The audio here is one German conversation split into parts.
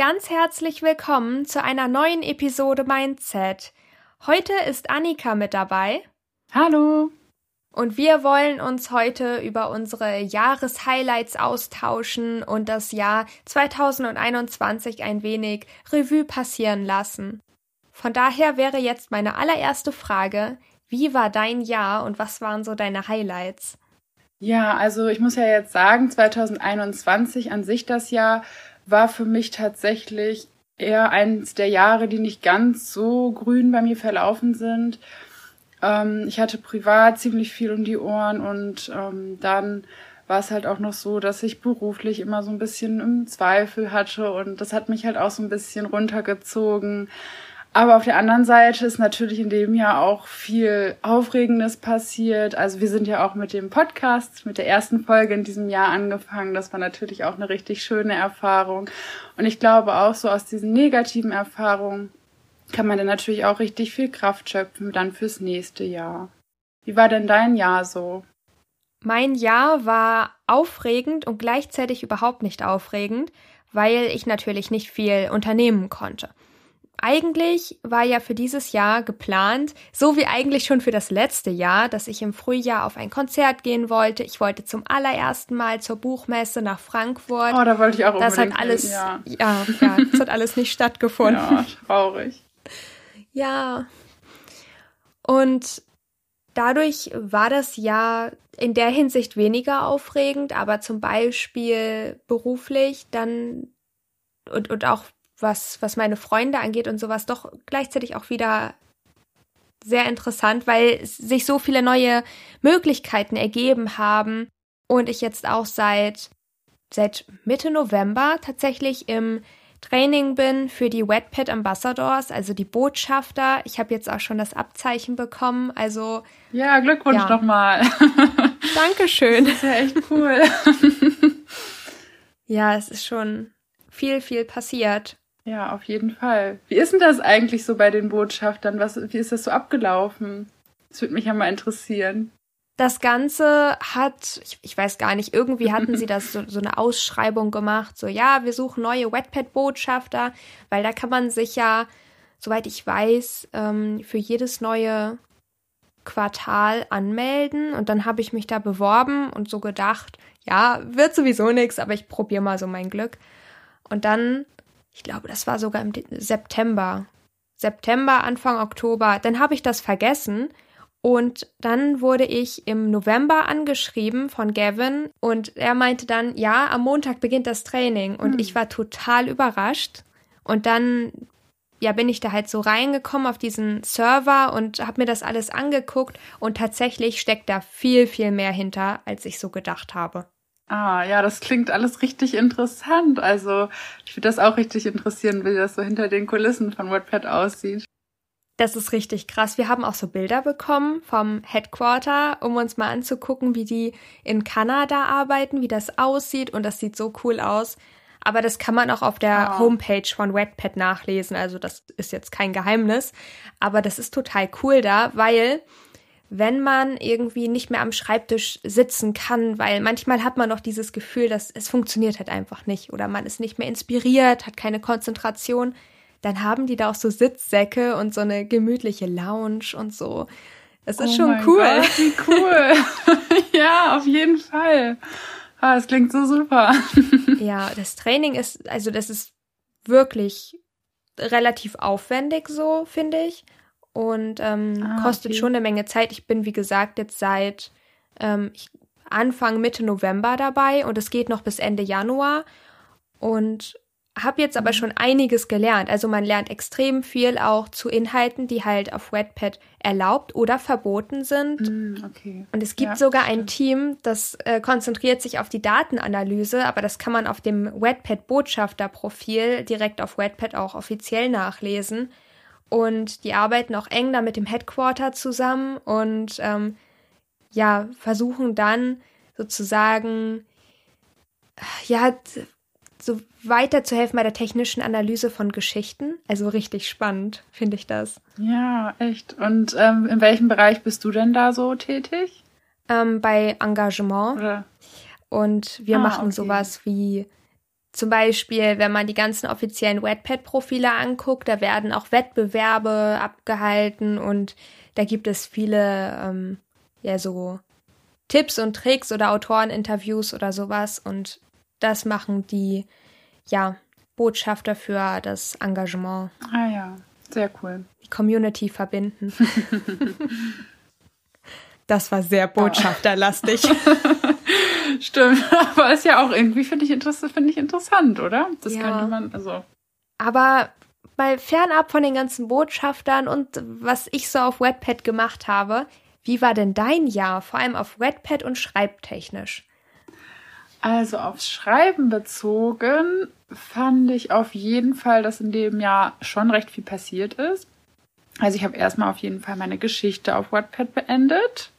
ganz herzlich willkommen zu einer neuen Episode Mindset. Heute ist Annika mit dabei. Hallo. Und wir wollen uns heute über unsere Jahreshighlights austauschen und das Jahr 2021 ein wenig Revue passieren lassen. Von daher wäre jetzt meine allererste Frage, wie war dein Jahr und was waren so deine Highlights? Ja, also ich muss ja jetzt sagen, 2021 an sich das Jahr war für mich tatsächlich eher eines der Jahre, die nicht ganz so grün bei mir verlaufen sind. Ähm, ich hatte privat ziemlich viel um die Ohren und ähm, dann war es halt auch noch so, dass ich beruflich immer so ein bisschen im Zweifel hatte und das hat mich halt auch so ein bisschen runtergezogen. Aber auf der anderen Seite ist natürlich in dem Jahr auch viel Aufregendes passiert. Also wir sind ja auch mit dem Podcast, mit der ersten Folge in diesem Jahr angefangen. Das war natürlich auch eine richtig schöne Erfahrung. Und ich glaube auch so aus diesen negativen Erfahrungen kann man dann natürlich auch richtig viel Kraft schöpfen dann fürs nächste Jahr. Wie war denn dein Jahr so? Mein Jahr war aufregend und gleichzeitig überhaupt nicht aufregend, weil ich natürlich nicht viel unternehmen konnte. Eigentlich war ja für dieses Jahr geplant, so wie eigentlich schon für das letzte Jahr, dass ich im Frühjahr auf ein Konzert gehen wollte. Ich wollte zum allerersten Mal zur Buchmesse nach Frankfurt. Oh, da wollte ich auch Das hat alles, ja. ja, ja, das hat alles nicht stattgefunden. Ja, traurig. Ja. Und dadurch war das Jahr in der Hinsicht weniger aufregend, aber zum Beispiel beruflich dann und, und auch was, was meine Freunde angeht und sowas, doch gleichzeitig auch wieder sehr interessant, weil sich so viele neue Möglichkeiten ergeben haben und ich jetzt auch seit, seit Mitte November tatsächlich im Training bin für die Wetpad Ambassadors, also die Botschafter. Ich habe jetzt auch schon das Abzeichen bekommen, also. Ja, Glückwunsch ja. nochmal. Dankeschön. Das ist ja echt cool. ja, es ist schon viel, viel passiert. Ja, auf jeden Fall. Wie ist denn das eigentlich so bei den Botschaftern? Was, wie ist das so abgelaufen? Das würde mich ja mal interessieren. Das Ganze hat, ich, ich weiß gar nicht, irgendwie hatten sie das so, so eine Ausschreibung gemacht, so ja, wir suchen neue Wetpad-Botschafter, weil da kann man sich ja, soweit ich weiß, ähm, für jedes neue Quartal anmelden. Und dann habe ich mich da beworben und so gedacht, ja, wird sowieso nichts, aber ich probiere mal so mein Glück. Und dann ich glaube, das war sogar im September. September, Anfang Oktober. Dann habe ich das vergessen. Und dann wurde ich im November angeschrieben von Gavin und er meinte dann, ja, am Montag beginnt das Training. Und hm. ich war total überrascht. Und dann, ja, bin ich da halt so reingekommen auf diesen Server und habe mir das alles angeguckt. Und tatsächlich steckt da viel, viel mehr hinter, als ich so gedacht habe. Ah, ja, das klingt alles richtig interessant. Also, ich würde das auch richtig interessieren, wie das so hinter den Kulissen von WordPad aussieht. Das ist richtig krass. Wir haben auch so Bilder bekommen vom Headquarter, um uns mal anzugucken, wie die in Kanada arbeiten, wie das aussieht. Und das sieht so cool aus. Aber das kann man auch auf der oh. Homepage von Wetpad nachlesen. Also das ist jetzt kein Geheimnis. Aber das ist total cool da, weil wenn man irgendwie nicht mehr am Schreibtisch sitzen kann, weil manchmal hat man noch dieses Gefühl, dass es funktioniert halt einfach nicht oder man ist nicht mehr inspiriert, hat keine Konzentration, dann haben die da auch so Sitzsäcke und so eine gemütliche Lounge und so. Es ist oh schon cool. Gott, wie cool. ja, auf jeden Fall. Ah, das klingt so super. ja, das Training ist, also das ist wirklich relativ aufwendig so, finde ich und ähm, ah, kostet okay. schon eine Menge Zeit. Ich bin, wie gesagt, jetzt seit ähm, Anfang, Mitte November dabei und es geht noch bis Ende Januar und habe jetzt aber mhm. schon einiges gelernt. Also man lernt extrem viel auch zu Inhalten, die halt auf Wetpad erlaubt oder verboten sind. Mm, okay. Und es gibt ja, sogar ein Team, das äh, konzentriert sich auf die Datenanalyse, aber das kann man auf dem Wetpad Botschafter-Profil direkt auf Wetpad auch offiziell nachlesen. Und die arbeiten auch eng da mit dem Headquarter zusammen und ähm, ja, versuchen dann sozusagen ja so weiterzuhelfen bei der technischen Analyse von Geschichten. Also richtig spannend, finde ich das. Ja, echt. Und ähm, in welchem Bereich bist du denn da so tätig? Ähm, bei Engagement. Oder? Und wir ah, machen okay. sowas wie zum Beispiel, wenn man die ganzen offiziellen Wattpad-Profile anguckt, da werden auch Wettbewerbe abgehalten und da gibt es viele, ähm, ja, so Tipps und Tricks oder Autoreninterviews oder sowas und das machen die, ja, Botschafter für das Engagement. Ah ja, sehr cool. Die Community verbinden. das war sehr botschafterlastig. Stimmt, aber ist ja auch irgendwie, finde ich, find ich interessant, oder? Das ja. könnte man, also. Aber mal fernab von den ganzen Botschaftern und was ich so auf Webpad gemacht habe, wie war denn dein Jahr, vor allem auf Webpad und schreibtechnisch? Also aufs Schreiben bezogen fand ich auf jeden Fall, dass in dem Jahr schon recht viel passiert ist. Also ich habe erstmal auf jeden Fall meine Geschichte auf Wattpad beendet.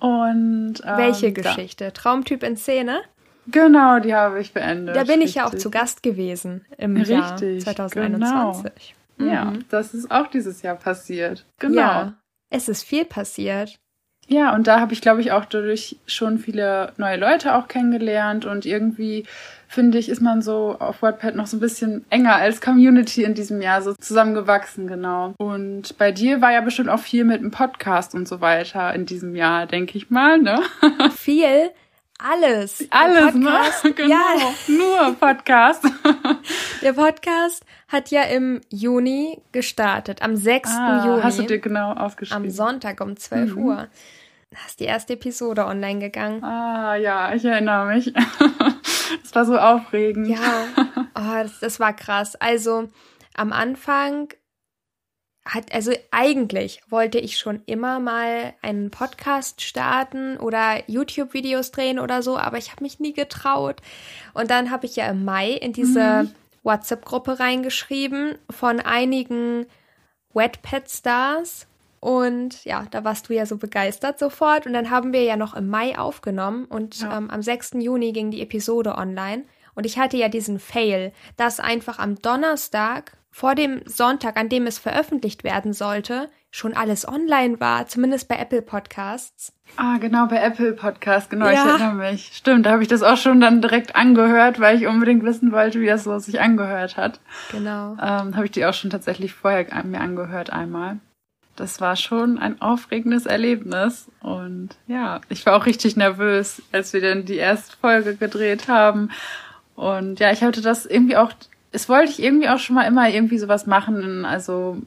Und ähm, welche Geschichte? Da. Traumtyp in Szene? Genau, die habe ich beendet. Da bin ich richtig. ja auch zu Gast gewesen im richtig, Jahr 2021. Genau. Ja, mhm. das ist auch dieses Jahr passiert. Genau. Ja, es ist viel passiert. Ja, und da habe ich, glaube ich, auch dadurch schon viele neue Leute auch kennengelernt und irgendwie finde ich, ist man so auf WordPad noch so ein bisschen enger als Community in diesem Jahr so zusammengewachsen, genau. Und bei dir war ja bestimmt auch viel mit dem Podcast und so weiter in diesem Jahr, denke ich mal, ne? Viel? Alles. Alles, ne? Genau. Ja. Nur Podcast. Der Podcast hat ja im Juni gestartet, am 6. Ah, Juni. Hast du dir genau aufgeschrieben? Am Sonntag um 12 mhm. Uhr. Da ist die erste Episode online gegangen. Ah, ja, ich erinnere mich. Das war so aufregend. Ja, oh, das, das war krass. Also am Anfang hat, also eigentlich wollte ich schon immer mal einen Podcast starten oder YouTube-Videos drehen oder so, aber ich habe mich nie getraut. Und dann habe ich ja im Mai in diese mhm. WhatsApp-Gruppe reingeschrieben von einigen Wetpad-Stars und ja, da warst du ja so begeistert sofort. Und dann haben wir ja noch im Mai aufgenommen und ja. ähm, am 6. Juni ging die Episode online. Und ich hatte ja diesen Fail, dass einfach am Donnerstag vor dem Sonntag, an dem es veröffentlicht werden sollte, schon alles online war, zumindest bei Apple Podcasts. Ah, genau, bei Apple Podcasts, genau, ja. ich erinnere mich. Stimmt, da habe ich das auch schon dann direkt angehört, weil ich unbedingt wissen wollte, wie das so sich angehört hat. Genau. Ähm, habe ich die auch schon tatsächlich vorher mir angehört einmal das war schon ein aufregendes Erlebnis. Und ja, ich war auch richtig nervös, als wir dann die erste Folge gedreht haben. Und ja, ich hatte das irgendwie auch, es wollte ich irgendwie auch schon mal immer irgendwie sowas machen. Also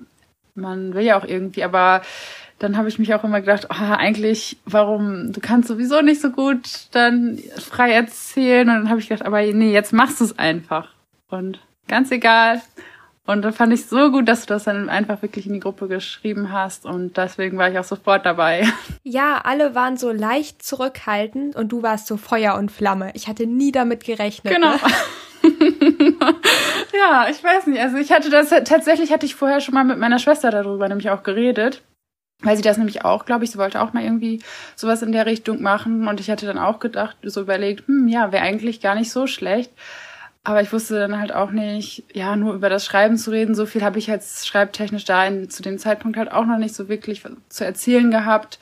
man will ja auch irgendwie, aber dann habe ich mich auch immer gedacht, oh, eigentlich, warum, du kannst sowieso nicht so gut dann frei erzählen. Und dann habe ich gedacht, aber nee, jetzt machst du es einfach. Und ganz egal, und da fand ich so gut, dass du das dann einfach wirklich in die Gruppe geschrieben hast und deswegen war ich auch sofort dabei. Ja, alle waren so leicht zurückhaltend und du warst so Feuer und Flamme. Ich hatte nie damit gerechnet. Genau. Ne? ja, ich weiß nicht. Also ich hatte das tatsächlich hatte ich vorher schon mal mit meiner Schwester darüber nämlich auch geredet. Weil sie das nämlich auch, glaube ich, sie wollte auch mal irgendwie sowas in der Richtung machen. Und ich hatte dann auch gedacht, so überlegt, hm, ja, wäre eigentlich gar nicht so schlecht. Aber ich wusste dann halt auch nicht, ja, nur über das Schreiben zu reden. So viel habe ich jetzt schreibtechnisch da in, zu dem Zeitpunkt halt auch noch nicht so wirklich zu erzählen gehabt.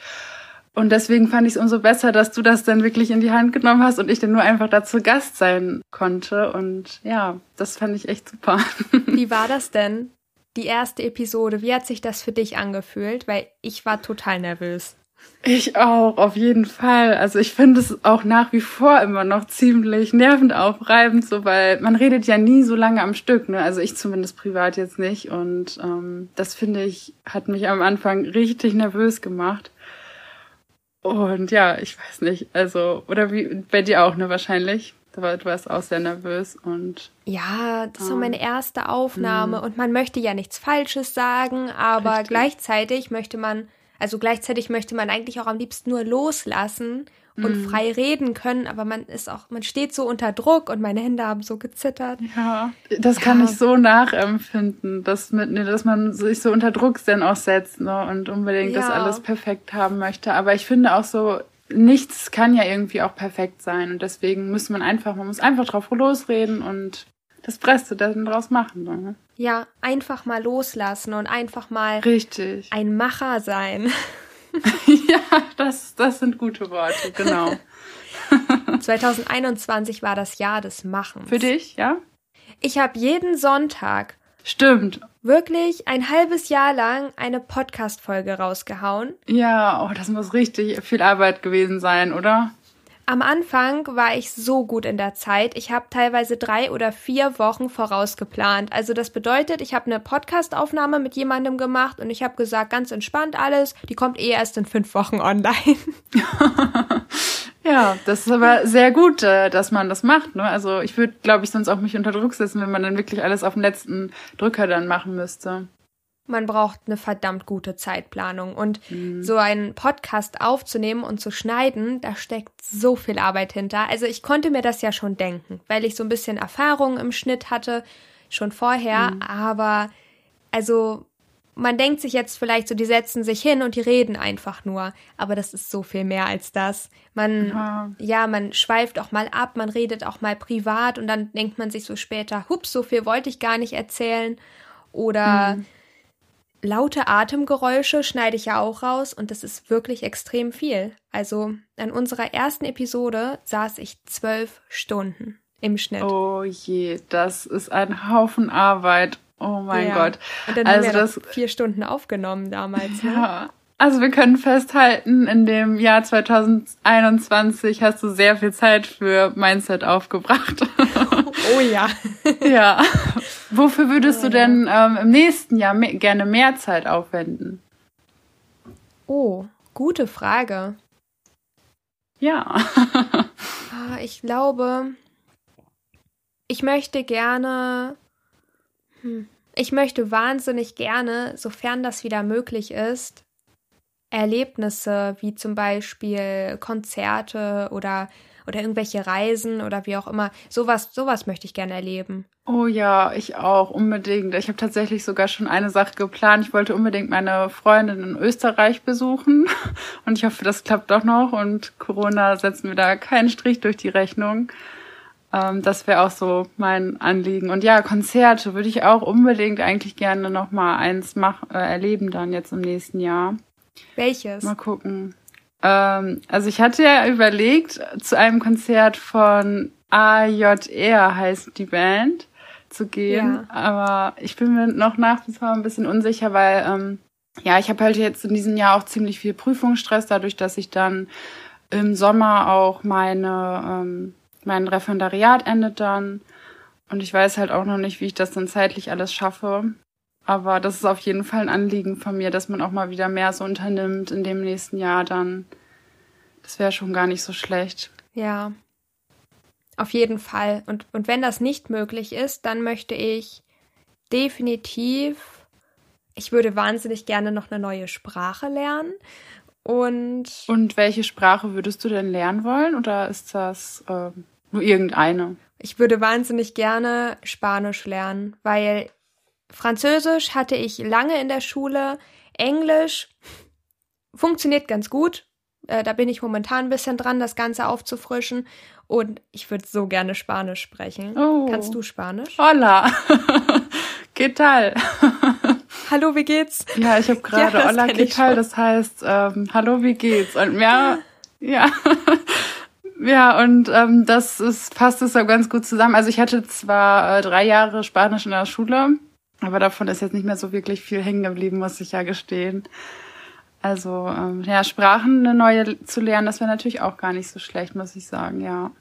Und deswegen fand ich es umso besser, dass du das dann wirklich in die Hand genommen hast und ich dann nur einfach dazu Gast sein konnte. Und ja, das fand ich echt super. Wie war das denn? Die erste Episode, wie hat sich das für dich angefühlt? Weil ich war total nervös. Ich auch, auf jeden Fall. Also ich finde es auch nach wie vor immer noch ziemlich nervend aufreibend, so weil man redet ja nie so lange am Stück, ne? Also ich zumindest privat jetzt nicht. Und ähm, das finde ich, hat mich am Anfang richtig nervös gemacht. Und ja, ich weiß nicht, also, oder wie bei dir auch, ne, wahrscheinlich. Du warst auch sehr nervös und. Ja, das war meine erste Aufnahme mh. und man möchte ja nichts Falsches sagen, aber Richtig. gleichzeitig möchte man also gleichzeitig möchte man eigentlich auch am liebsten nur loslassen und mm. frei reden können, aber man ist auch, man steht so unter Druck und meine Hände haben so gezittert. Ja, das ja. kann ich so nachempfinden, dass, mit, ne, dass man sich so unter Druck dann auch setzt ne, und unbedingt ja. das alles perfekt haben möchte. Aber ich finde auch so, nichts kann ja irgendwie auch perfekt sein und deswegen muss man einfach, man muss einfach drauf losreden und das Beste dann draus machen. Ne? Ja, einfach mal loslassen und einfach mal Richtig. ein Macher sein. ja, das, das sind gute Worte, genau. 2021 war das Jahr des Machens. Für dich, ja? Ich habe jeden Sonntag Stimmt. wirklich ein halbes Jahr lang eine Podcast-Folge rausgehauen. Ja, oh, das muss richtig viel Arbeit gewesen sein, oder? Am Anfang war ich so gut in der Zeit. Ich habe teilweise drei oder vier Wochen vorausgeplant. Also das bedeutet, ich habe eine Podcast-Aufnahme mit jemandem gemacht und ich habe gesagt, ganz entspannt alles. Die kommt eh erst in fünf Wochen online. Ja, das ist aber sehr gut, äh, dass man das macht. Ne? Also ich würde, glaube ich, sonst auch mich unter Druck setzen, wenn man dann wirklich alles auf dem letzten Drücker dann machen müsste. Man braucht eine verdammt gute Zeitplanung. Und so einen Podcast aufzunehmen und zu schneiden, da steckt so viel Arbeit hinter. Also ich konnte mir das ja schon denken, weil ich so ein bisschen Erfahrung im Schnitt hatte, schon vorher. Aber also man denkt sich jetzt vielleicht so, die setzen sich hin und die reden einfach nur. Aber das ist so viel mehr als das. Man, Ja. ja, man schweift auch mal ab, man redet auch mal privat und dann denkt man sich so später, hups, so viel wollte ich gar nicht erzählen. Oder laute Atemgeräusche schneide ich ja auch raus und das ist wirklich extrem viel. Also an unserer ersten Episode saß ich zwölf Stunden im Schnitt. Oh je, das ist ein Haufen Arbeit. Oh mein Ja. Gott. Und dann also haben wir das, vier Stunden aufgenommen damals. Ne? ja. Also wir können festhalten, in dem Jahr 2021 hast du sehr viel Zeit für Mindset aufgebracht. Oh ja. ja. Wofür würdest Oh du denn ähm, im nächsten Jahr me gerne mehr Zeit aufwenden? Oh, gute Frage. Ja. Ah, Ich glaube, ich möchte gerne, hm, ich möchte wahnsinnig gerne, sofern das wieder möglich ist, Erlebnisse wie zum Beispiel Konzerte oder oder irgendwelche Reisen oder wie auch immer. Sowas, sowas möchte ich gerne erleben. Oh ja, ich auch, unbedingt. Ich habe tatsächlich sogar schon eine Sache geplant. Ich wollte unbedingt meine Freundin in Österreich besuchen. Und ich hoffe, das klappt doch noch. Und Corona setzt mir da keinen Strich durch die Rechnung. Ähm, das wäre auch so mein Anliegen. Und ja, Konzerte würde ich auch unbedingt eigentlich gerne noch mal eins mach, äh, erleben dann jetzt im nächsten Jahr. Welches? Mal gucken. Ähm, also ich hatte ja überlegt, zu einem Konzert von AJR heißt die Band zu gehen, aber ich bin mir noch nach wie vor ein bisschen unsicher, weil ähm, ja, ich habe halt jetzt in diesem Jahr auch ziemlich viel Prüfungsstress, dadurch, dass ich dann im Sommer auch meine ähm, mein Referendariat endet dann. Und ich weiß halt auch noch nicht, wie ich das dann zeitlich alles schaffe. Aber das ist auf jeden Fall ein Anliegen von mir, dass man auch mal wieder mehr so unternimmt in dem nächsten Jahr dann. Das wäre schon gar nicht so schlecht. Ja. Auf jeden Fall. Und, und wenn das nicht möglich ist, dann möchte ich definitiv, ich würde wahnsinnig gerne noch eine neue Sprache lernen. Und Und welche Sprache würdest du denn lernen wollen? Oder ist das ähm, nur irgendeine? ich würde wahnsinnig gerne Spanisch lernen, weil Französisch hatte ich lange in der Schule, Englisch funktioniert ganz gut. Äh, da bin ich momentan ein bisschen dran, das Ganze aufzufrischen. Und ich würde so gerne Spanisch sprechen. Oh. Kannst du Spanisch? Hola. ¿Qué tal? Hallo, wie geht's? Ja, ich habe gerade das Hola, ¿qué tal? Das heißt, ähm, hallo, wie geht's? Und mehr, ja. Ja, und ähm, das ist, passt es so ganz gut zusammen. Also ich hatte zwar äh, drei Jahre Spanisch in der Schule, aber davon ist jetzt nicht mehr so wirklich viel hängen geblieben, muss ich ja gestehen. Also ähm, ja, Sprachen eine neue zu lernen, das wäre natürlich auch gar nicht so schlecht, muss ich sagen, ja.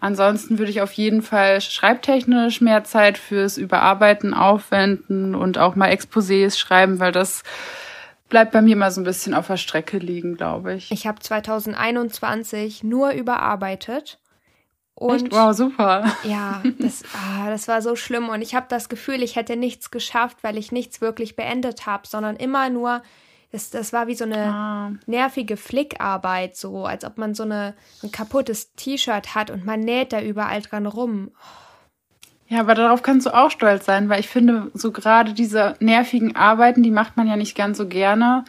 Ansonsten würde ich auf jeden Fall schreibtechnisch mehr Zeit fürs Überarbeiten aufwenden und auch mal Exposés schreiben, weil das bleibt bei mir mal so ein bisschen auf der Strecke liegen, glaube ich. Ich habe 2021 nur überarbeitet. Und Echt? Wow, super. ja, das, ah, das war so schlimm. Und ich habe das Gefühl, ich hätte nichts geschafft, weil ich nichts wirklich beendet habe, sondern immer nur, das, das war wie so eine Ah, nervige Flickarbeit, so als ob man so eine, ein kaputtes T-Shirt hat und man näht da überall dran rum. Ja, aber darauf kannst du auch stolz sein, weil ich finde, so gerade diese nervigen Arbeiten, die macht man ja nicht ganz so gerne.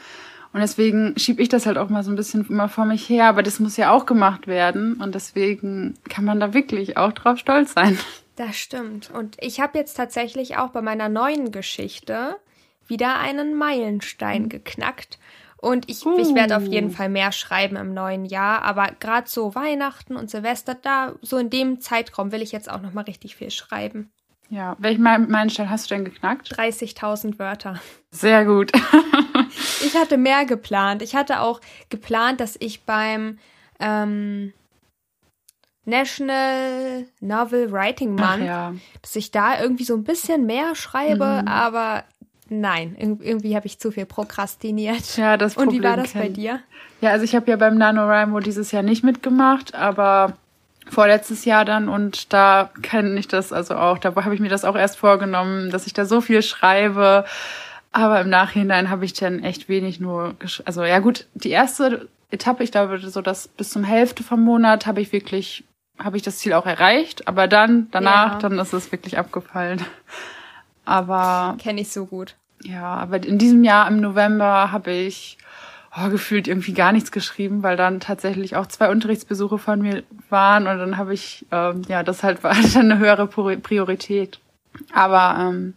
Und deswegen schiebe ich das halt auch mal so ein bisschen immer vor mich her. Aber das muss ja auch gemacht werden. Und deswegen kann man da wirklich auch drauf stolz sein. Das stimmt. Und ich habe jetzt tatsächlich auch bei meiner neuen Geschichte wieder einen Meilenstein geknackt. Und ich, uh. ich werde auf jeden Fall mehr schreiben im neuen Jahr. Aber gerade so Weihnachten und Silvester, da so in dem Zeitraum will ich jetzt auch nochmal richtig viel schreiben. Ja, welchen Meilenstein hast du denn geknackt? 30.000 Wörter. Sehr gut. ich hatte mehr geplant. Ich hatte auch geplant, dass ich beim ähm, National Novel Writing Month, ja. dass ich da irgendwie so ein bisschen mehr schreibe, mhm. aber nein, irgendwie habe ich zu viel prokrastiniert. Ja, das Problem Und wie war das bei dir? Ja, also ich habe ja beim NaNoWriMo dieses Jahr nicht mitgemacht, aber vorletztes Jahr dann und da kenne ich das also auch. Da habe ich mir das auch erst vorgenommen, dass ich da so viel schreibe. Aber im Nachhinein habe ich dann echt wenig nur, also ja gut, die erste Etappe, ich glaube so dass bis zum Hälfte vom Monat habe ich wirklich habe ich das Ziel auch erreicht, aber dann danach, ja. dann ist es wirklich abgefallen. Aber kenne ich so gut. Ja, aber in diesem Jahr im November habe ich oh, gefühlt irgendwie gar nichts geschrieben, weil dann tatsächlich auch zwei Unterrichtsbesuche von mir waren und dann habe ich ähm, ja das halt war dann eine höhere Priorität. Aber ähm,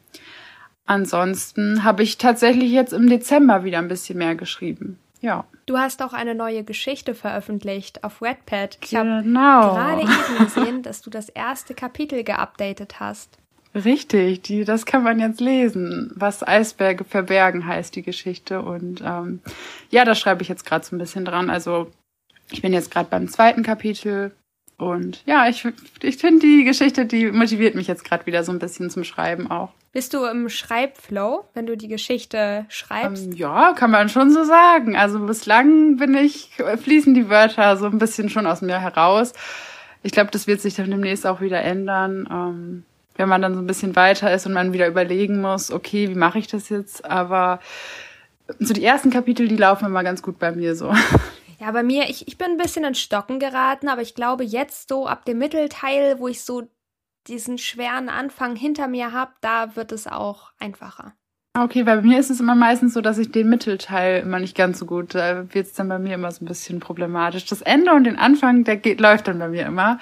ansonsten habe ich tatsächlich jetzt im Dezember wieder ein bisschen mehr geschrieben. Ja. Du hast auch eine neue Geschichte veröffentlicht auf Wattpad. Ich genau. habe gerade eben gesehen, dass du das erste Kapitel geupdatet hast. Richtig, die, das kann man jetzt lesen, was Eisberge verbergen heißt, die Geschichte. Und ähm, ja, da schreibe ich jetzt gerade so ein bisschen dran. Also ich bin jetzt gerade beim zweiten Kapitel und ja, ich, ich finde die Geschichte, die motiviert mich jetzt gerade wieder so ein bisschen zum Schreiben auch. Bist du im Schreibflow, wenn du die Geschichte schreibst? Ähm, ja, kann man schon so sagen. Also bislang bin ich, fließen die Wörter so ein bisschen schon aus mir heraus. Ich glaube, das wird sich dann demnächst auch wieder ändern. Ähm, wenn man dann so ein bisschen weiter ist und man wieder überlegen muss, okay, wie mache ich das jetzt? Aber so die ersten Kapitel, die laufen immer ganz gut bei mir so. Ja, bei mir, ich, ich bin ein bisschen in Stocken geraten, aber ich glaube, jetzt so ab dem Mittelteil, wo ich so diesen schweren Anfang hinter mir habe, da wird es auch einfacher. Okay, weil bei mir ist es immer meistens so, dass ich den Mittelteil immer nicht ganz so gut, da wird es dann bei mir immer so ein bisschen problematisch. Das Ende und den Anfang, der geht, läuft dann bei mir immer.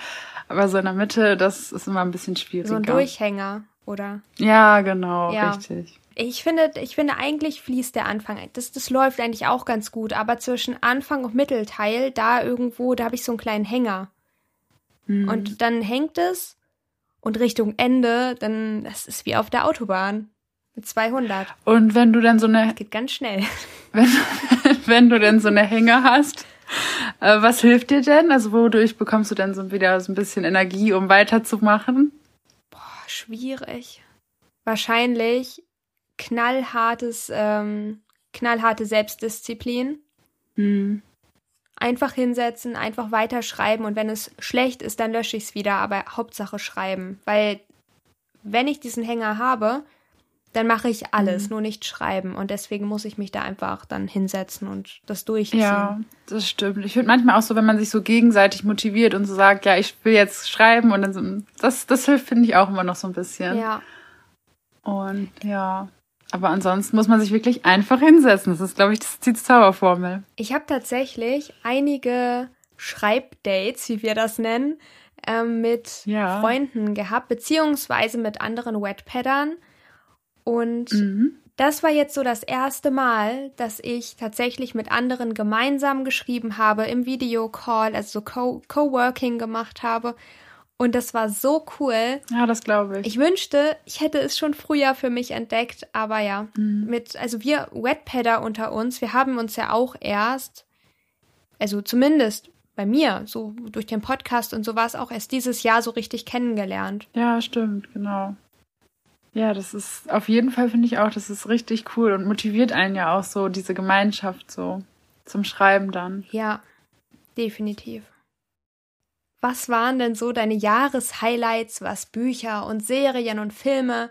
Aber so in der Mitte, das ist immer ein bisschen schwieriger. So ein Durchhänger, oder? Ja, genau, ja. richtig. Ich finde, ich finde, eigentlich fließt der Anfang. Das, das läuft eigentlich auch ganz gut, aber zwischen Anfang und Mittelteil, da irgendwo, da habe ich so einen kleinen Hänger. Mhm. Und dann hängt es und Richtung Ende, dann, das ist wie auf der Autobahn. Mit 200. Und wenn du dann so eine. Das geht ganz schnell. Wenn, wenn du denn so eine Hänge hast, was hilft dir denn? Also wodurch bekommst du denn so wieder so ein bisschen Energie, um weiterzumachen? Boah, schwierig. Wahrscheinlich knallhartes, ähm, knallharte Selbstdisziplin. Mhm. Einfach hinsetzen, einfach weiterschreiben und wenn es schlecht ist, dann lösche ich es wieder, aber Hauptsache schreiben. Weil wenn ich diesen Hänger habe, dann mache ich alles, mhm. nur nicht schreiben. Und deswegen muss ich mich da einfach dann hinsetzen und das durchziehen. Ja, das stimmt. Ich finde manchmal auch so, wenn man sich so gegenseitig motiviert und so sagt, ja, ich will jetzt schreiben und dann so, das, das hilft, finde ich auch immer noch so ein bisschen. Ja. Und ja. Aber ansonsten muss man sich wirklich einfach hinsetzen. Das ist, glaube ich, die Zauberformel. Ich habe tatsächlich einige Schreibdates, wie wir das nennen, ähm, mit ja. Freunden gehabt, beziehungsweise mit anderen Wetpaddern. Und mhm. das war jetzt so das erste Mal, dass ich tatsächlich mit anderen gemeinsam geschrieben habe, im Videocall, also so Co-Working gemacht habe. Und das war so cool. Ja, das glaube ich. Ich wünschte, ich hätte es schon früher für mich entdeckt, aber ja, mhm. mit, also wir Wetpadder unter uns, wir haben uns ja auch erst, also zumindest bei mir, so durch den Podcast und so war es auch erst dieses Jahr so richtig kennengelernt. Ja, stimmt, genau. Ja, das ist auf jeden Fall finde ich auch, das ist richtig cool und motiviert einen ja auch so diese Gemeinschaft so zum Schreiben dann. Ja, definitiv. Was waren denn so deine Jahreshighlights, was Bücher und Serien und Filme,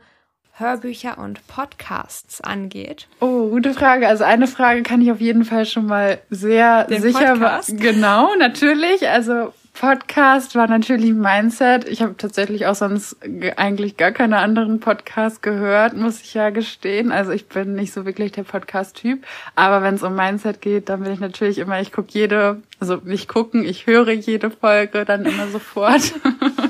Hörbücher und Podcasts angeht? Oh, gute Frage. Also eine Frage kann ich auf jeden Fall schon mal sehr Den sicher. Podcast? Genau, natürlich. Also Podcast war natürlich Mindset. Ich habe tatsächlich auch sonst eigentlich gar keine anderen Podcasts gehört, muss ich ja gestehen. Also ich bin nicht so wirklich der Podcast-Typ. Aber wenn es um Mindset geht, dann bin ich natürlich immer, ich gucke jede, also nicht gucken, ich höre jede Folge dann immer sofort.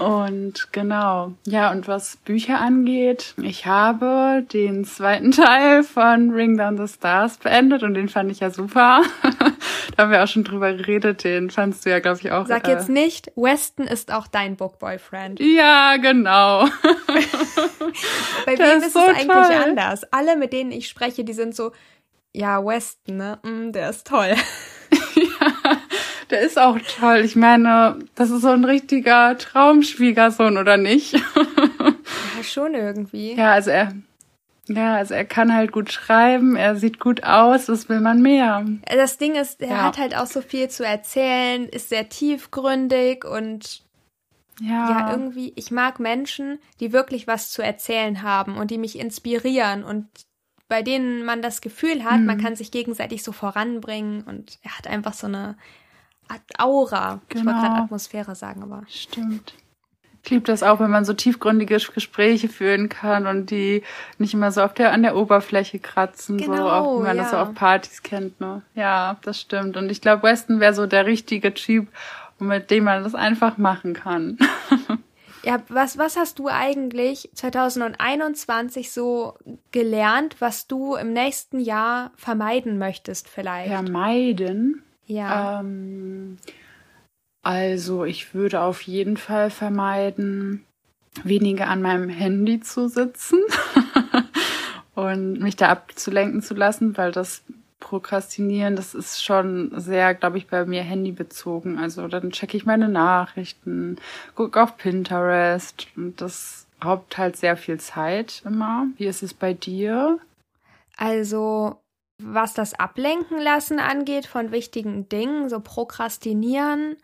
Und genau, ja, und was Bücher angeht, ich habe den zweiten Teil von Ring Down the Stars beendet und den fand ich ja super. da haben wir auch schon drüber geredet, den fandst du ja, glaube ich, auch. Sag äh, jetzt nicht, Weston ist auch dein Bookboyfriend. Ja, genau. Bei wem ist, ist so es eigentlich toll. anders? Alle, mit denen ich spreche, die sind so, ja, Weston, ne? Mm, der ist toll. Der ist auch toll. Ich meine, das ist so ein richtiger Traumschwiegersohn, oder nicht? ja, schon irgendwie. Ja, also er, ja, also er kann halt gut schreiben, er sieht gut aus, was will man mehr? Das Ding ist, er ja. hat halt auch so viel zu erzählen, ist sehr tiefgründig und ja. ja, irgendwie, ich mag Menschen, die wirklich was zu erzählen haben und die mich inspirieren und bei denen man das Gefühl hat, mhm. man kann sich gegenseitig so voranbringen und er hat einfach so eine Aura. Genau. Ich wollte gerade Atmosphäre sagen, aber. Stimmt. Ich liebe das auch, wenn man so tiefgründige Gespräche führen kann und die nicht immer so auf der, an der Oberfläche kratzen, genau, so auch, wie man ja. das so auf Partys kennt, ne? Ja, das stimmt. Und ich glaube, Weston wäre so der richtige Typ, mit dem man das einfach machen kann. Ja, was, was hast du eigentlich 2021 so gelernt, was du im nächsten Jahr vermeiden möchtest vielleicht? Vermeiden? Ja. Ähm, also ich würde auf jeden Fall vermeiden, weniger an meinem Handy zu sitzen und mich da abzulenken zu lassen, weil das Prokrastinieren, das ist schon sehr, glaube ich, bei mir handybezogen. Also dann checke ich meine Nachrichten, gucke auf Pinterest und das raubt halt sehr viel Zeit immer. Wie ist es bei dir? Also, was das Ablenken lassen angeht von wichtigen Dingen, so Prokrastinieren,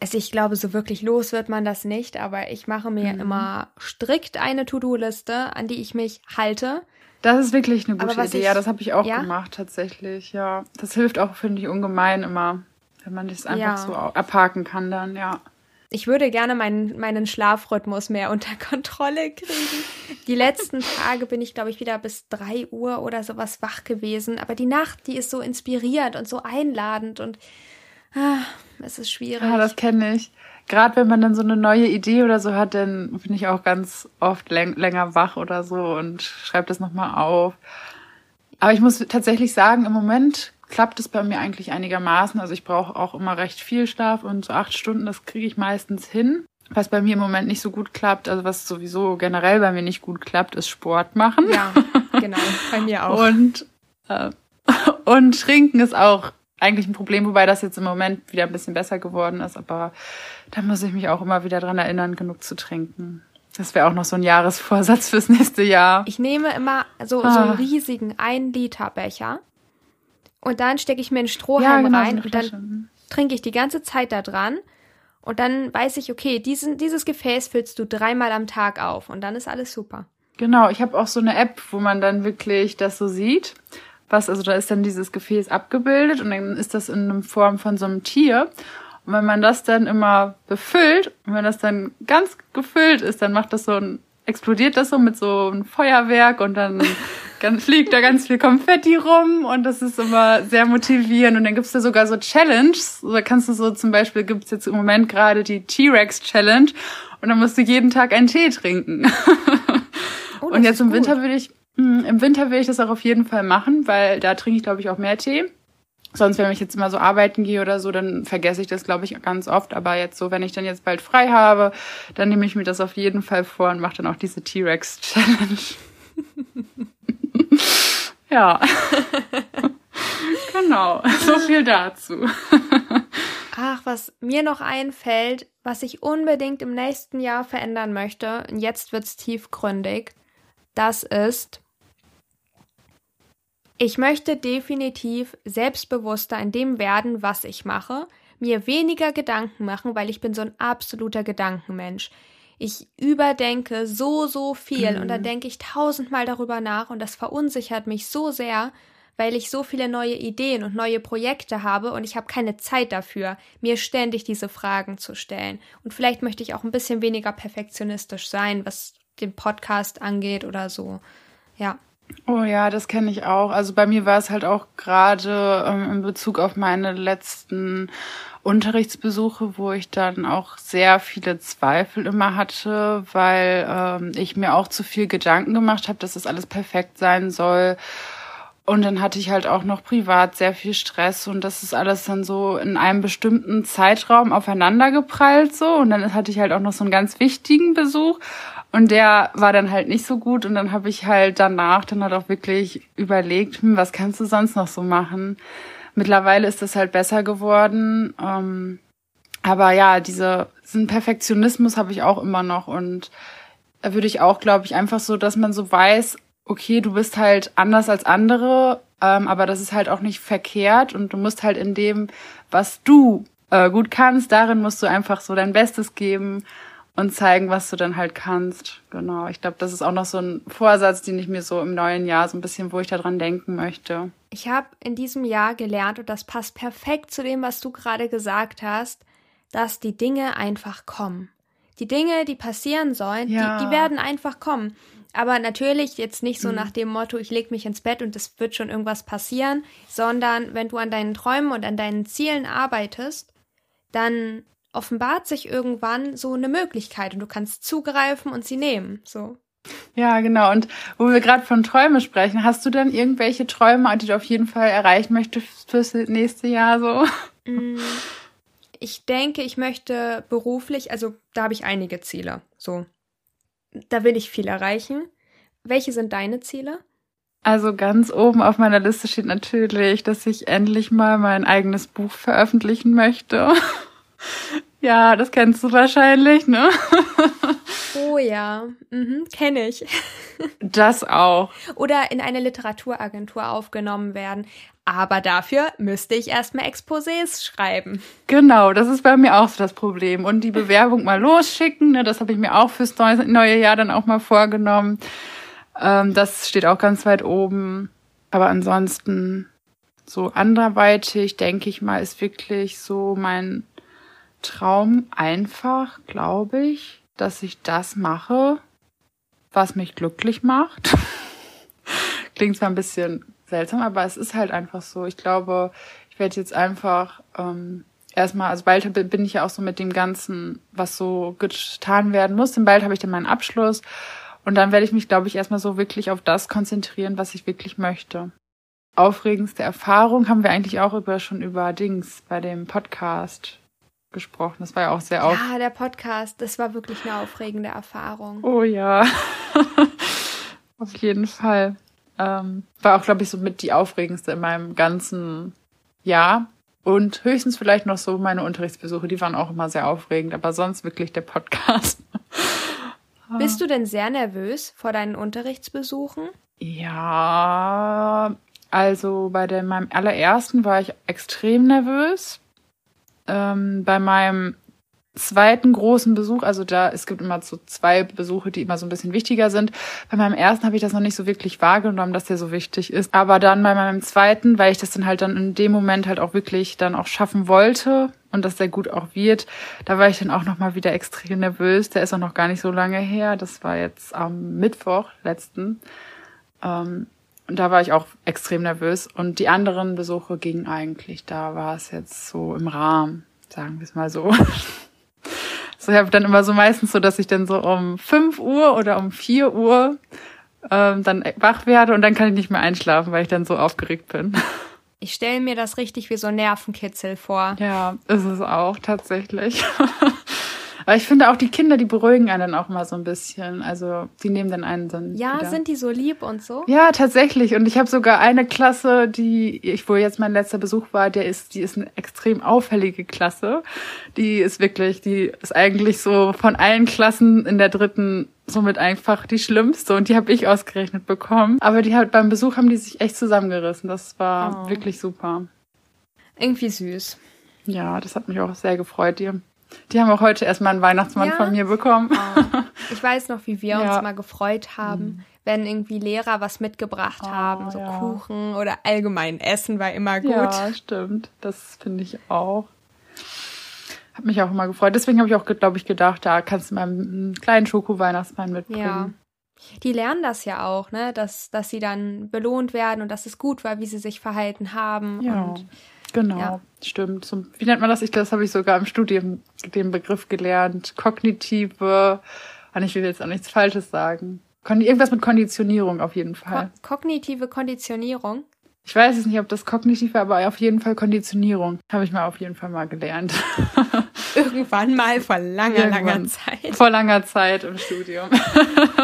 also ich glaube, so wirklich los wird man das nicht, aber ich mache mir mhm. immer strikt eine To-Do-Liste, an die ich mich halte. Das ist wirklich eine gute Idee. Ich, ja, das habe ich auch ja? gemacht tatsächlich. Ja, das hilft auch, finde ich, ungemein immer, wenn man das einfach ja. so abhaken kann dann, ja. Ich würde gerne meinen, meinen Schlafrhythmus mehr unter Kontrolle kriegen. Die letzten Tage bin ich, glaube ich, wieder bis drei Uhr oder sowas wach gewesen. Aber die Nacht, die ist so inspirierend und so einladend und ah, es ist schwierig. Ja, das kenne ich gerade wenn man dann so eine neue Idee oder so hat, dann bin ich auch ganz oft länger wach oder so und schreibe das nochmal auf. Aber ich muss tatsächlich sagen, im Moment klappt es bei mir eigentlich einigermaßen. Also ich brauche auch immer recht viel Schlaf und so acht Stunden, das kriege ich meistens hin. Was bei mir im Moment nicht so gut klappt, also was sowieso generell bei mir nicht gut klappt, ist Sport machen. Ja, genau, bei mir auch. Und, äh, und Trinken ist auch eigentlich ein Problem, wobei das jetzt im Moment wieder ein bisschen besser geworden ist, aber da muss ich mich auch immer wieder dran erinnern, genug zu trinken. Das wäre auch noch so ein Jahresvorsatz fürs nächste Jahr. Ich nehme immer so, ah. so einen riesigen 1 Liter Becher und dann stecke ich mir einen Strohhalm ja, genau, rein und dann trinke ich die ganze Zeit da dran und dann weiß ich, okay, diesen, dieses Gefäß füllst du dreimal am Tag auf und dann ist alles super. Genau, ich habe auch so eine App, wo man dann wirklich das so sieht was, also da ist dann dieses Gefäß abgebildet und dann ist das in Form von so einem Tier. Und wenn man das dann immer befüllt und wenn das dann ganz gefüllt ist, dann macht das so ein, explodiert das so mit so einem Feuerwerk und dann fliegt da ganz viel Konfetti rum und das ist immer sehr motivierend. Und dann gibt's da sogar so Challenges. Da kannst du so zum Beispiel gibt's jetzt im Moment gerade die T-Rex Challenge und dann musst du jeden Tag einen Tee trinken. Oh, und jetzt im Winter würde ich hm, Im Winter will ich das auch auf jeden Fall machen, weil da trinke ich, glaube ich, auch mehr Tee. Sonst, wenn ich jetzt immer so arbeiten gehe oder so, dann vergesse ich das, glaube ich, ganz oft. Aber jetzt so, wenn ich dann jetzt bald frei habe, dann nehme ich mir das auf jeden Fall vor und mache dann auch diese T-Rex-Challenge. ja. genau. So viel dazu. Ach, was mir noch einfällt, was ich unbedingt im nächsten Jahr verändern möchte, und jetzt wird's tiefgründig, das ist, ich möchte definitiv selbstbewusster in dem werden, was ich mache, mir weniger Gedanken machen, weil ich bin so ein absoluter Gedankenmensch. Ich überdenke so, so viel mhm. und dann denke ich tausendmal darüber nach und das verunsichert mich so sehr, weil ich so viele neue Ideen und neue Projekte habe und ich habe keine Zeit dafür, mir ständig diese Fragen zu stellen. Und vielleicht möchte ich auch ein bisschen weniger perfektionistisch sein, was den Podcast angeht oder so. Ja. Oh ja, das kenne ich auch. Also bei mir war es halt auch gerade ähm, in Bezug auf meine letzten Unterrichtsbesuche, wo ich dann auch sehr viele Zweifel immer hatte, weil ähm, ich mir auch zu viel Gedanken gemacht habe, dass das alles perfekt sein soll. Und dann hatte ich halt auch noch privat sehr viel Stress und das ist alles dann so in einem bestimmten Zeitraum aufeinander geprallt so. Und dann hatte ich halt auch noch so einen ganz wichtigen Besuch und der war dann halt nicht so gut und dann habe ich halt danach dann halt auch wirklich überlegt, hm, was kannst du sonst noch so machen? Mittlerweile ist das halt besser geworden. Ähm, aber ja, diese, diesen Perfektionismus habe ich auch immer noch und da würde ich auch, glaube ich, einfach so, dass man so weiß, okay, du bist halt anders als andere, ähm, aber das ist halt auch nicht verkehrt und du musst halt in dem, was du äh, gut kannst, darin musst du einfach so dein Bestes geben und zeigen, was du dann halt kannst. Genau. Ich glaube, das ist auch noch so ein Vorsatz, den ich mir so im neuen Jahr so ein bisschen, wo ich daran denken möchte. Ich habe in diesem Jahr gelernt, und das passt perfekt zu dem, was du gerade gesagt hast, dass die Dinge einfach kommen. Die Dinge, die passieren sollen, ja. die, die werden einfach kommen. Aber natürlich jetzt nicht so mhm. nach dem Motto, ich leg mich ins Bett und es wird schon irgendwas passieren, sondern wenn du an deinen Träumen und an deinen Zielen arbeitest, dann offenbart sich irgendwann so eine Möglichkeit und du kannst zugreifen und sie nehmen. So. Ja, genau. Und wo wir gerade von Träumen sprechen, hast du denn irgendwelche Träume, die du auf jeden Fall erreichen möchtest fürs nächste Jahr so? Mm, ich denke, ich möchte beruflich, also da habe ich einige Ziele. So. Da will ich viel erreichen. Welche sind deine Ziele? Also ganz oben auf meiner Liste steht natürlich, dass ich endlich mal mein eigenes Buch veröffentlichen möchte. Ja, das kennst du wahrscheinlich, ne? Oh ja, mhm, kenne ich. Das auch. Oder in eine Literaturagentur aufgenommen werden. Aber dafür müsste ich erstmal Exposés schreiben. Genau, das ist bei mir auch so das Problem. Und die Bewerbung mal losschicken, ne, das habe ich mir auch fürs neue Jahr dann auch mal vorgenommen. Ähm, das steht auch ganz weit oben. Aber ansonsten, so anderweitig, denke ich mal, ist wirklich so mein Traum einfach, glaube ich, dass ich das mache, was mich glücklich macht. Klingt zwar ein bisschen seltsam, aber es ist halt einfach so. Ich glaube, ich werde jetzt einfach ähm, erstmal, also bald bin ich ja auch so mit dem Ganzen, was so getan werden muss. Denn bald habe ich dann meinen Abschluss. Und dann werde ich mich, glaube ich, erstmal so wirklich auf das konzentrieren, was ich wirklich möchte. Aufregendste Erfahrung haben wir eigentlich auch über schon über Dings bei dem Podcast gesprochen. Das war ja auch sehr auf. Ja, der Podcast, das war wirklich eine aufregende Erfahrung. Oh ja. Auf jeden Fall. Ähm, war auch, glaube ich, so mit die aufregendste in meinem ganzen Jahr. Und höchstens vielleicht noch so meine Unterrichtsbesuche, die waren auch immer sehr aufregend, aber sonst wirklich der Podcast. Bist du denn sehr nervös vor deinen Unterrichtsbesuchen? Ja, also bei dem, meinem allerersten war ich extrem nervös ähm, bei meinem zweiten großen Besuch, also da, es gibt immer so zwei Besuche, die immer so ein bisschen wichtiger sind. Bei meinem ersten habe ich das noch nicht so wirklich wahrgenommen, dass der so wichtig ist. Aber dann bei meinem zweiten, weil ich das dann halt dann in dem Moment halt auch wirklich dann auch schaffen wollte und dass der gut auch wird, da war ich dann auch nochmal wieder extrem nervös. Der ist auch noch gar nicht so lange her. Das war jetzt am Mittwoch letzten. Ähm, und da war ich auch extrem nervös. Und die anderen Besuche gingen eigentlich. Da war es jetzt so im Rahmen, sagen wir es mal so. so ich habe dann immer so meistens so, dass ich dann so um fünf Uhr oder um vier Uhr ähm, dann wach werde und dann kann ich nicht mehr einschlafen, weil ich dann so aufgeregt bin. Ich stelle mir das richtig wie so Nervenkitzel vor. Ja, ist es auch tatsächlich. Aber ich finde auch die Kinder, die beruhigen einen dann auch mal so ein bisschen. Also die nehmen dann einen dann. Ja, wieder. sind die so lieb und so? Ja, tatsächlich. Und ich habe sogar eine Klasse, die, ich, wo jetzt mein letzter Besuch war, der ist, die ist eine extrem auffällige Klasse. Die ist wirklich, die ist eigentlich so von allen Klassen in der dritten somit einfach die schlimmste und die habe ich ausgerechnet bekommen. Aber die hat beim Besuch haben die sich echt zusammengerissen. Das war oh. wirklich super. Irgendwie süß. Ja, das hat mich auch sehr gefreut. Die die haben auch heute erstmal einen Weihnachtsmann ja? von mir bekommen. Oh. Ich weiß noch, wie wir ja. uns mal gefreut haben, mhm. wenn irgendwie Lehrer was mitgebracht oh, haben, so ja. Kuchen oder allgemein Essen war immer gut. Ja, stimmt. Das finde ich auch. Hat mich auch immer gefreut. Deswegen habe ich auch, glaube ich, gedacht, da kannst du mal einen kleinen Schoko-Weihnachtsmann mitbringen. Ja. Die lernen das ja auch, ne? Dass, dass sie dann belohnt werden und dass es gut war, wie sie sich verhalten haben. Ja. Und, genau, ja. stimmt. Wie nennt man das? Ich, das habe ich sogar im Studium den Begriff gelernt. Kognitive, ah, ich will jetzt auch nichts Falsches sagen. Irgendwas mit Konditionierung auf jeden Fall. Ko kognitive Konditionierung. Ich weiß es nicht, ob das kognitiv war, aber auf jeden Fall Konditionierung. Habe ich mal auf jeden Fall mal gelernt. Irgendwann mal vor langer, Irgendwann. langer Zeit. Vor langer Zeit im Studium.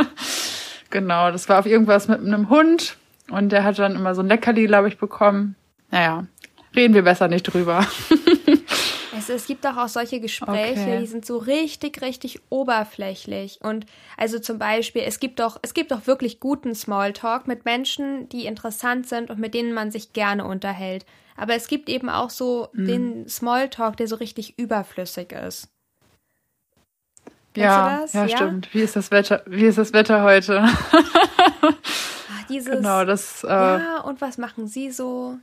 genau, das war auf irgendwas mit einem Hund und der hat dann immer so ein Leckerli, glaube ich, bekommen. Naja, reden wir besser nicht drüber. Es, es gibt auch, auch solche Gespräche, Okay. die sind so richtig, richtig oberflächlich. Und also zum Beispiel, es gibt doch, es gibt doch wirklich guten Smalltalk mit Menschen, die interessant sind und mit denen man sich gerne unterhält. Aber es gibt eben auch so Mhm. den Smalltalk, der so richtig überflüssig ist. Ja, ja, Ja? stimmt. Wie ist das Wetter? Wie ist das Wetter heute? Ach, dieses, genau, das. Äh, ja, und was machen Sie so?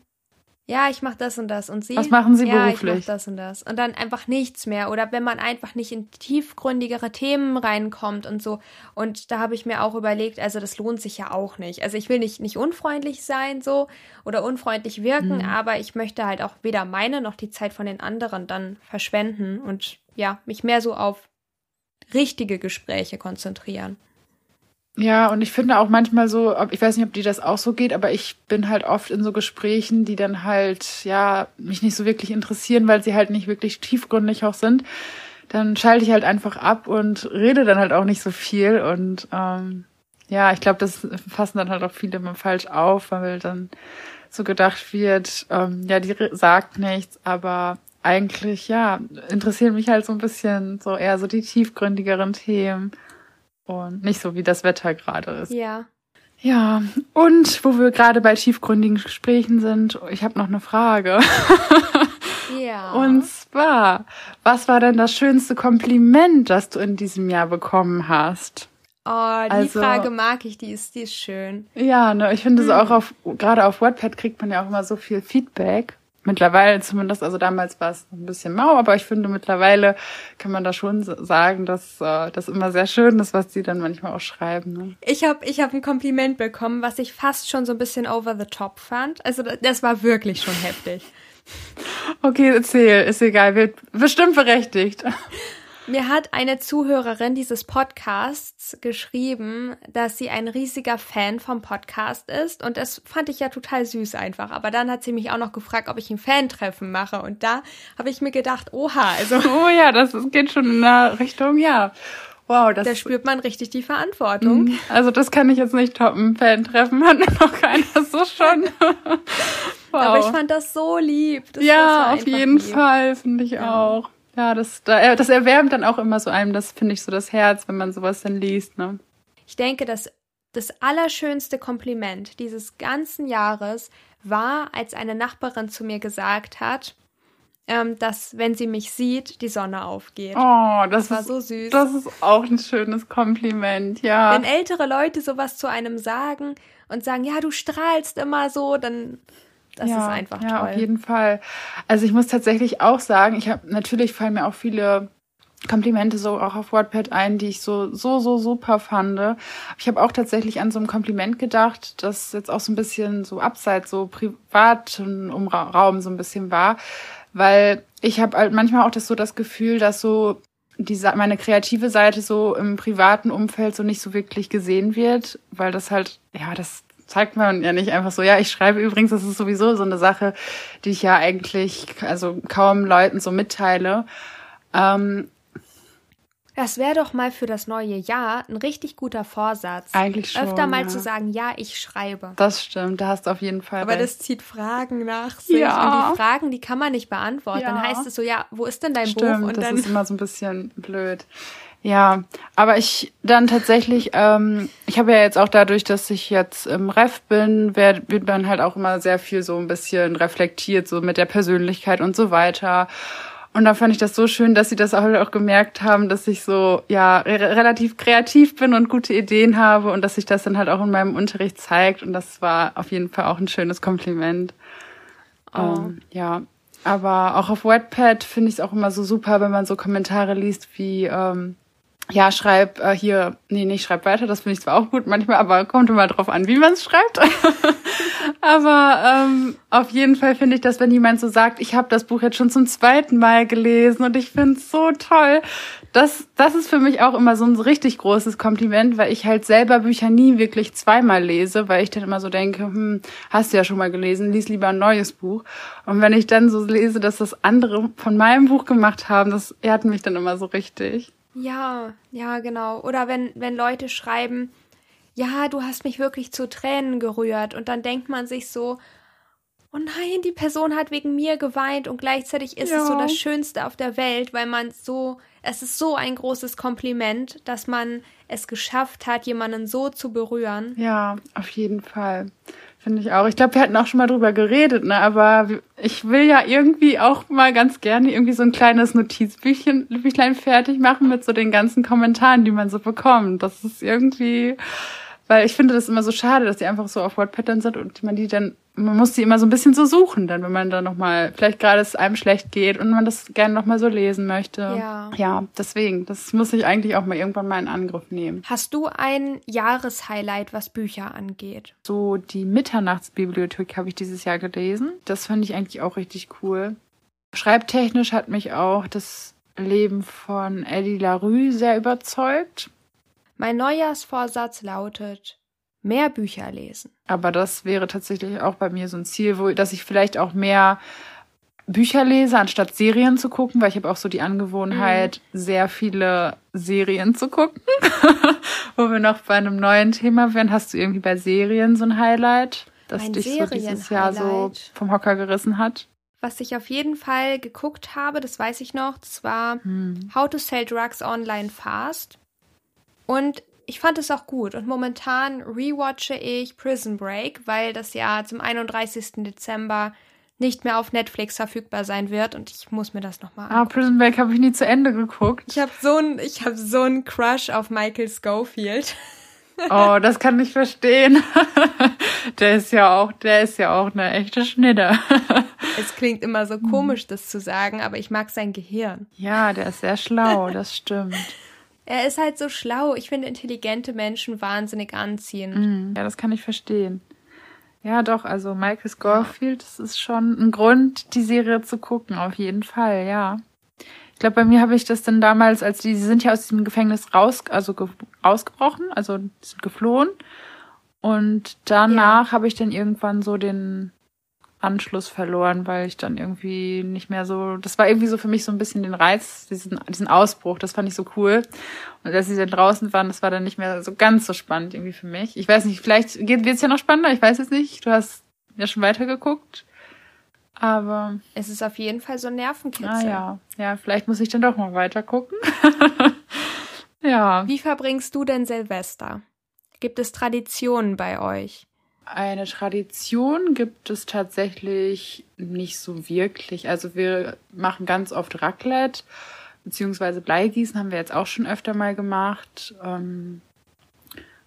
Ja, ich mache das und das. Und Sie? Was machen Sie ja, beruflich? ich mache das und das. Und dann einfach nichts mehr. Oder wenn man einfach nicht in tiefgründigere Themen reinkommt und so. Und da habe ich mir auch überlegt, also das lohnt sich ja auch nicht. Also ich will nicht, nicht unfreundlich sein so oder unfreundlich wirken, Mhm. aber ich möchte halt auch weder meine noch die Zeit von den anderen dann verschwenden und ja, mich mehr so auf richtige Gespräche konzentrieren. Ja, und ich finde auch manchmal so, ich weiß nicht, ob dir das auch so geht, aber ich bin halt oft in so Gesprächen, die dann halt, ja, mich nicht so wirklich interessieren, weil sie halt nicht wirklich tiefgründig auch sind. Dann schalte ich halt einfach ab und rede dann halt auch nicht so viel. Und ähm, ja, ich glaube, das fassen dann halt auch viele immer falsch auf, weil dann so gedacht wird, ähm, ja, die sagt nichts, aber eigentlich, ja, interessieren mich halt so ein bisschen so eher so die tiefgründigeren Themen. Und nicht so, wie das Wetter gerade ist. Ja. Ja, und wo wir gerade bei tiefgründigen Gesprächen sind, ich habe noch eine Frage. Ja. Und zwar, was war denn das schönste Kompliment, das du in diesem Jahr bekommen hast? Oh, die Also- Frage mag ich, die ist, die ist schön. Ja, ne, ich finde so Hm. auch auf, gerade auf Wattpad kriegt man ja auch immer so viel Feedback. Mittlerweile zumindest, also damals war es ein bisschen mau, aber ich finde mittlerweile kann man da schon sagen, dass äh, das immer sehr schön ist, was die dann manchmal auch schreiben. Ne? Ich habe ich hab ein Kompliment bekommen, was ich fast schon so ein bisschen over the top fand. Also das war wirklich schon heftig. Okay, erzähl, ist egal, wird bestimmt berechtigt. Mir hat eine Zuhörerin dieses Podcasts geschrieben, dass sie ein riesiger Fan vom Podcast ist. Und das fand ich ja total süß einfach. Aber dann hat sie mich auch noch gefragt, ob ich ein Fan-Treffen mache. Und da habe ich mir gedacht, oha, also Oh ja, das geht schon in eine Richtung, ja. Wow, das da spürt man richtig die Verantwortung. Also das kann ich jetzt nicht toppen. Fan-Treffen hat noch keiner so schon. wow. Aber ich fand das so lieb. Das, ja, auf jeden lieb. Fall, finde ich Ja. auch. Ja, das, da- das erwärmt dann auch immer so einem, das finde ich so das Herz, wenn man sowas dann liest, ne? Ich denke, dass das allerschönste Kompliment dieses ganzen Jahres war, als eine Nachbarin zu mir gesagt hat, ähm, dass, wenn sie mich sieht, die Sonne aufgeht. Oh, das, das war ist, so süß. das ist auch ein schönes Kompliment, ja. wenn ältere Leute sowas zu einem sagen und sagen, ja, du strahlst immer so, dann das ja, ist einfach ja, toll. auf jeden Fall. Also ich muss tatsächlich auch sagen, ich habe natürlich fallen mir auch viele Komplimente so auch auf Wordpad ein, die ich so so so super fand. Ich habe auch tatsächlich an so ein Kompliment gedacht, das jetzt auch so ein bisschen so abseits so privaten Raum so ein bisschen war, weil ich habe halt manchmal auch das so das Gefühl, dass so die, meine kreative Seite so im privaten Umfeld so nicht so wirklich gesehen wird, weil das halt, ja, das zeigt man ja nicht einfach so. Ja, ich schreibe übrigens, das ist sowieso so eine Sache, die ich ja eigentlich, also kaum Leuten so mitteile. Ähm, Das wäre doch mal für das neue Jahr ein richtig guter Vorsatz. Eigentlich schon, Öfter mal ja. zu sagen, ja, ich schreibe. das stimmt, da hast du auf jeden Fall Aber recht. das zieht Fragen nach sich. Ja. Und die Fragen, die kann man nicht beantworten. Dann Ja. heißt es so, ja, wo ist denn dein Stimmt, Buch? Und das dann ist immer so ein bisschen blöd. Ja, aber ich dann tatsächlich, ähm, ich habe ja jetzt auch dadurch, dass ich jetzt im Ref bin, wird, wird man halt auch immer sehr viel so ein bisschen reflektiert, so mit der Persönlichkeit und so weiter. Und da fand ich das so schön, dass sie das auch, auch gemerkt haben, dass ich so, ja, re relativ kreativ bin und gute Ideen habe und dass sich das dann halt auch in meinem Unterricht zeigt. Und das war auf jeden Fall auch ein schönes Kompliment. Oh. Ähm, ja, aber auch auf Wattpad finde ich es auch immer so super, wenn man so Kommentare liest wie, ähm, ja, schreib äh, hier, nee, nicht schreib weiter, das finde ich zwar auch gut manchmal, aber kommt immer drauf an, wie man es schreibt. aber ähm, auf jeden Fall finde ich das, wenn jemand so sagt, ich habe das Buch jetzt schon zum zweiten Mal gelesen und ich finde es so toll, das, das ist für mich auch immer so ein richtig großes Kompliment, weil ich halt selber Bücher nie wirklich zweimal lese, weil ich dann immer so denke, hm, hast du ja schon mal gelesen, lies lieber ein neues Buch. Und wenn ich dann so lese, dass das andere von meinem Buch gemacht haben, das ehrt mich dann immer so richtig. Ja, ja, genau. Oder wenn, wenn Leute schreiben, ja, du hast mich wirklich zu Tränen gerührt und dann denkt man sich so, oh nein, die Person hat wegen mir geweint und gleichzeitig ist ja. es so das Schönste auf der Welt, weil man so, es ist so ein großes Kompliment, dass man es geschafft hat, jemanden so zu berühren. Ja, auf jeden Fall. Finde ich auch. Ich glaube, wir hatten auch schon mal drüber geredet, ne? Aber ich will ja irgendwie auch mal ganz gerne irgendwie so ein kleines Notizbüchchen Büchlein fertig machen mit so den ganzen Kommentaren, die man so bekommt. Das ist irgendwie, weil ich finde das immer so schade, dass die einfach so auf Wordpad dann sind und man die dann man muss die immer so ein bisschen so suchen, dann wenn man da noch mal vielleicht gerade es einem schlecht geht und man das gerne noch mal so lesen möchte. Ja. Ja, deswegen, das muss ich eigentlich auch mal irgendwann mal in Angriff nehmen. Hast du ein Jahreshighlight, was Bücher angeht? So die Mitternachtsbibliothek habe ich dieses Jahr gelesen. Das fand ich eigentlich auch richtig cool. Schreibtechnisch hat mich auch das Leben von Eddie LaRue sehr überzeugt. Mein Neujahrsvorsatz lautet mehr Bücher lesen. Aber das wäre tatsächlich auch bei mir so ein Ziel, wo, dass ich vielleicht auch mehr Bücher lese, anstatt Serien zu gucken, weil ich habe auch so die Angewohnheit, mhm. sehr viele Serien zu gucken. wo wir noch bei einem neuen Thema wären. Hast du irgendwie bei Serien so ein Highlight, das mein dich so dieses Jahr so vom Hocker gerissen hat? Was ich auf jeden Fall geguckt habe, das weiß ich noch, das war hm. How to Sell Drugs Online Fast. Und ich fand es auch gut und momentan rewatche ich Prison Break, weil das ja zum 31. Dezember nicht mehr auf Netflix verfügbar sein wird und ich muss mir das nochmal Ah, Prison Break habe ich nie zu Ende geguckt. Ich habe so ein ich habe so einen Crush auf Michael Schofield. Oh, das kann ich verstehen. der ist ja auch, der ist ja auch eine echte Schnitte. es klingt immer so komisch, das zu sagen, aber ich mag sein Gehirn. Ja, der ist sehr schlau, das stimmt. Er ist halt so schlau. Ich finde intelligente Menschen wahnsinnig anziehend. Mm, ja, das kann ich verstehen. Ja, doch, also Michael Scofield, das ist schon ein Grund, die Serie zu gucken, auf jeden Fall, ja. Ich glaube, bei mir habe ich das dann damals, als die, die sind ja aus diesem Gefängnis raus, also ge, ausgebrochen, also sind geflohen. Und danach ja. habe ich dann irgendwann so den Anschluss verloren, weil ich dann irgendwie nicht mehr so, das war irgendwie so für mich so ein bisschen den Reiz, diesen, diesen Ausbruch, das fand ich so cool. Und als sie dann draußen waren, das war dann nicht mehr so ganz so spannend irgendwie für mich. Ich weiß nicht, vielleicht wird es ja noch spannender, ich weiß es nicht. Du hast ja schon weitergeguckt. Aber. Es ist auf jeden Fall so ein Nervenkitzel. Ah ja. Ja, vielleicht muss ich dann doch mal weiter gucken. ja. Wie verbringst du denn Silvester? Gibt es Traditionen bei euch? Eine Tradition gibt es tatsächlich nicht so wirklich. Also wir machen ganz oft Raclette, beziehungsweise Bleigießen haben wir jetzt auch schon öfter mal gemacht. Ähm,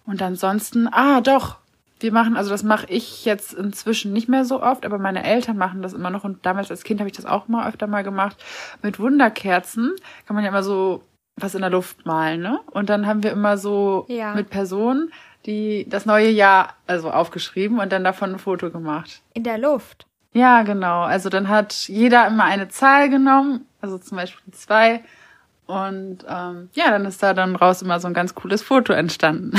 und ansonsten, ah doch, wir machen, also das mache ich jetzt inzwischen nicht mehr so oft, aber meine Eltern machen das immer noch und damals als Kind habe ich das auch mal öfter mal gemacht. Mit Wunderkerzen kann man ja immer so was in der Luft malen, ne? Und dann haben wir immer so ja. mit Personen die das neue Jahr also aufgeschrieben und dann davon ein Foto gemacht. In der Luft. Ja, genau. Also dann hat jeder immer eine Zahl genommen, also zum Beispiel zwei. Und ähm, ja, dann ist da dann raus immer so ein ganz cooles Foto entstanden.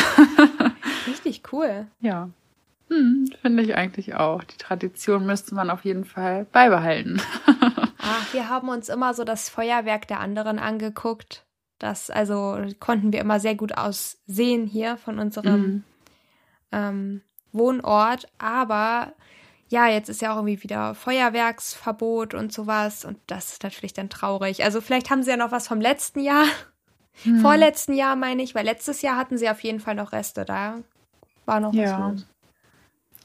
Richtig cool. Ja. Hm, Finde ich eigentlich auch. Die Tradition müsste man auf jeden Fall beibehalten. Ach, wir haben uns immer so das Feuerwerk der anderen angeguckt. Das also konnten wir immer sehr gut aussehen hier von unserem mhm. ähm, Wohnort. Aber ja, jetzt ist ja auch irgendwie wieder Feuerwerksverbot und sowas. Und das ist natürlich dann traurig. Also vielleicht haben sie ja noch was vom letzten Jahr. Mhm. Vorletzten Jahr meine ich, weil letztes Jahr hatten sie auf jeden Fall noch Reste. Da war noch ja. was los.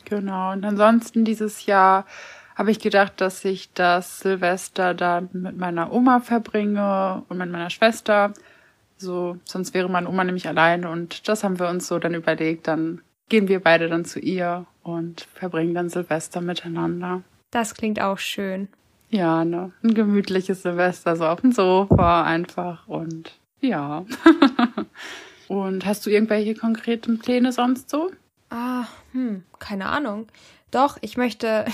Genau. Und ansonsten dieses Jahr habe ich gedacht, dass ich das Silvester dann mit meiner Oma verbringe und mit meiner Schwester. So, sonst wäre meine Oma nämlich alleine und das haben wir uns so dann überlegt. Dann gehen wir beide dann zu ihr und verbringen dann Silvester miteinander. Das klingt auch schön. Ja, ne? Ein gemütliches Silvester, so auf dem Sofa einfach und Ja. Und hast du irgendwelche konkreten Pläne sonst so? Ah, hm, keine Ahnung. Doch, ich möchte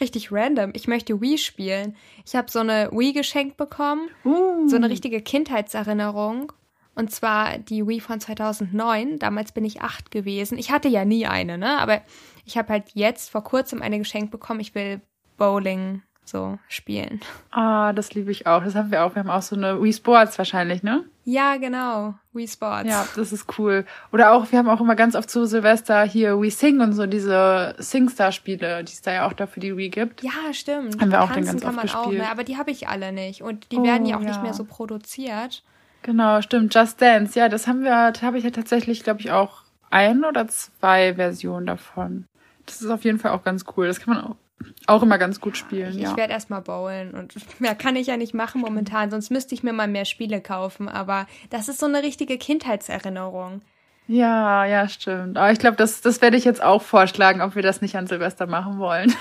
richtig random. Ich möchte Wii spielen. Ich habe so eine Wii geschenkt bekommen. Uh. So eine richtige Kindheitserinnerung. Und zwar die Wii von 2009. Damals bin ich acht gewesen. Ich hatte ja nie eine, ne? Aber ich habe halt jetzt vor kurzem eine geschenkt bekommen. Ich will Bowling so spielen. Ah, das liebe ich auch. Das haben wir auch. Wir haben auch so eine Wii Sports wahrscheinlich, ne? Ja, genau. Wii Sports. Ja, das ist cool. Oder auch, wir haben auch immer ganz oft zu Silvester hier Wii Sing und so diese SingStar-Spiele, die es da ja auch dafür die Wii gibt. Ja, stimmt. Haben wir auch Tanzen dann ganz kann oft man auch, gespielt. ne? Aber die habe ich alle nicht. Und die Oh, werden ja auch nicht ja. mehr so produziert. Genau, stimmt. Just Dance. Ja, das haben wir, da habe ich ja tatsächlich, glaube ich, auch ein oder zwei Versionen davon. Das ist auf jeden Fall auch ganz cool. Das kann man auch, auch immer ganz gut spielen, Ich, ja. ich werde erstmal bowlen und mehr kann ich ja nicht machen momentan, sonst müsste ich mir mal mehr Spiele kaufen. Aber das ist so eine richtige Kindheitserinnerung. Ja, ja, stimmt. Aber ich glaube, das, das werde ich jetzt auch vorschlagen, ob wir das nicht an Silvester machen wollen.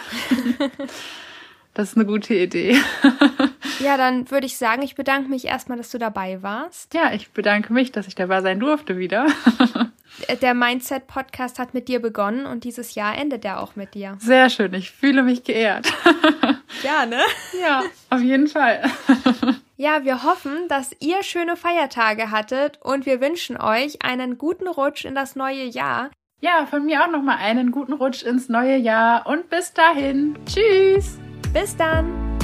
das ist eine gute Idee. Ja, dann würde ich sagen, ich bedanke mich erstmal, dass du dabei warst. Ja, ich bedanke mich, dass ich dabei sein durfte wieder. Der Mindset-Podcast hat mit dir begonnen und dieses Jahr endet er auch mit dir. Sehr schön. Ich fühle mich geehrt. Ja, ne? Ja, auf jeden Fall. Ja, wir hoffen, dass ihr schöne Feiertage hattet und wir wünschen euch einen guten Rutsch in das neue Jahr. Ja, von mir auch nochmal einen guten Rutsch ins neue Jahr und bis dahin. Tschüss. Bis dann!